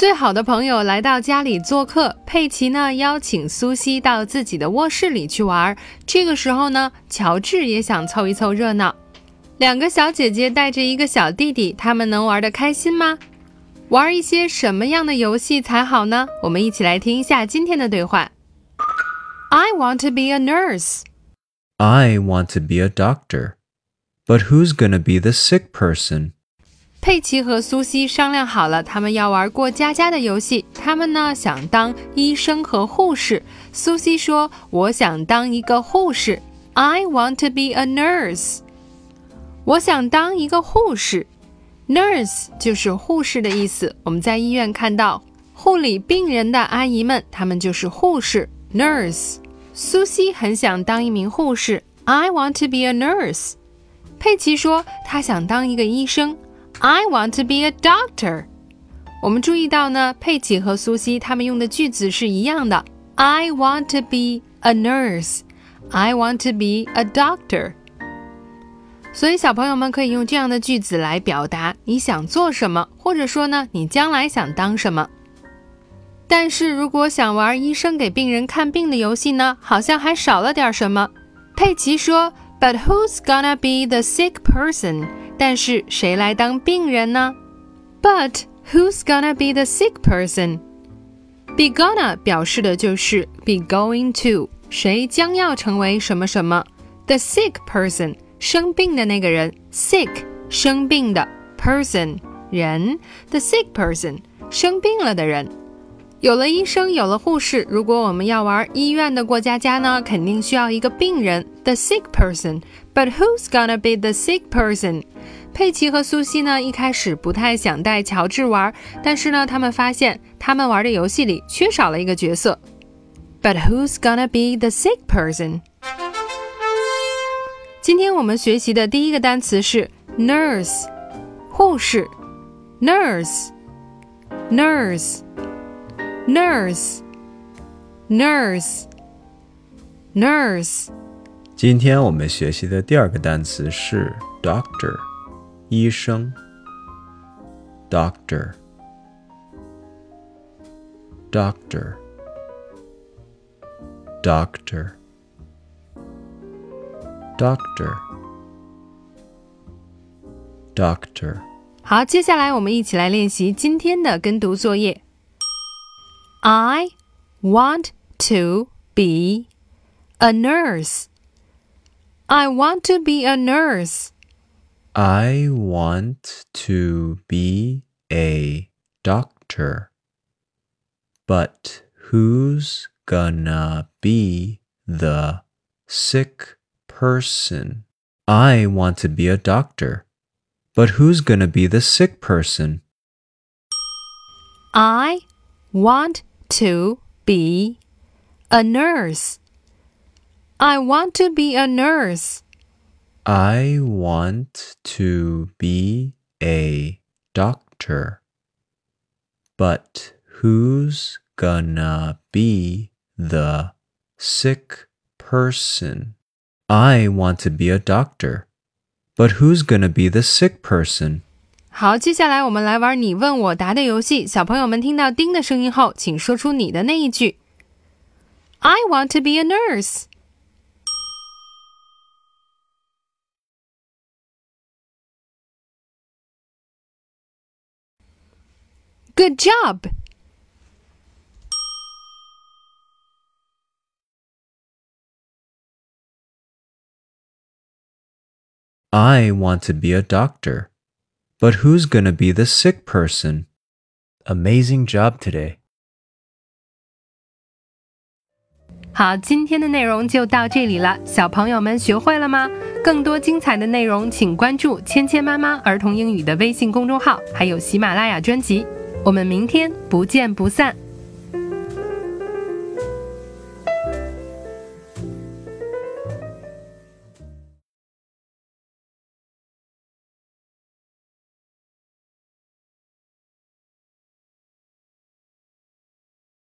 最好的朋友来到家里做客，佩奇呢邀请苏西到自己的卧室里去玩。这个时候呢，乔治也想凑一凑热闹。两个小姐姐带着一个小弟弟，他们能玩得开心吗？玩一些什么样的游戏才好呢？我们一起来听一下今天的对话。I want to be a nurse. I want to be a doctor. But who's gonna be the sick person? 佩奇和苏西商量好了，他们要玩过家家的游戏。他们呢想当医生和护士。苏西说：“我想当一个护士。I want to be a nurse。我想当一个护士。Nurse 就是护士的意思。我们在医院看到护理病人的阿姨们，她们就是护士 nurse。苏西很想当一名护士。I want to be a nurse。佩奇说他想当一个医生。I want to be a doctor。我们注意到呢，佩奇和苏西他们用的句子是一样的。I want to be a nurse。I want to be a doctor。所以小朋友们可以用这样的句子来表达你想做什么，或者说呢，你将来想当什么。但是如果想玩医生给病人看病的游戏呢，好像还少了点什么。佩奇说：“But who's gonna be the sick person？” 但是谁来当病人呢？But who's gonna be the sick person？Be gonna 表示的就是 be going to，谁将要成为什么什么。The sick person 生病的那个人，sick 生病的 person 人，the sick person 生病了的人。有了医生，有了护士，如果我们要玩医院的过家家呢，肯定需要一个病人，the sick person。But who's gonna be the sick person？佩奇和苏西呢，一开始不太想带乔治玩，但是呢，他们发现他们玩的游戏里缺少了一个角色。But who's gonna be the sick person？今天我们学习的第一个单词是 nurse，护士，nurse，nurse。 nurse, nurse, nurse。今天我们学习的第二个单词是 doctor，医生。doctor, doctor, doctor, doctor, doctor。好，接下来我们一起来练习今天的跟读作业。I want to be a nurse. I want to be a nurse. I want to be a doctor. But who's gonna be the sick person? I want to be a doctor. But who's gonna be the sick person? I want to be a nurse. I want to be a nurse. I want to be a doctor. But who's gonna be the sick person? I want to be a doctor. But who's gonna be the sick person? 好，接下来我们来玩你问我答的游戏。小朋友们听到“叮”的声音后，请说出你的那一句。I want to be a nurse. Good job! I want to be a doctor. But who's going to be the sick person? Amazing job today. 好，今天的内容就到这里了。小朋友们学会了吗？更多精彩的内容，请关注芊芊妈妈儿童英语的微信公众号，还有喜马拉雅专辑。我们明天不见不散。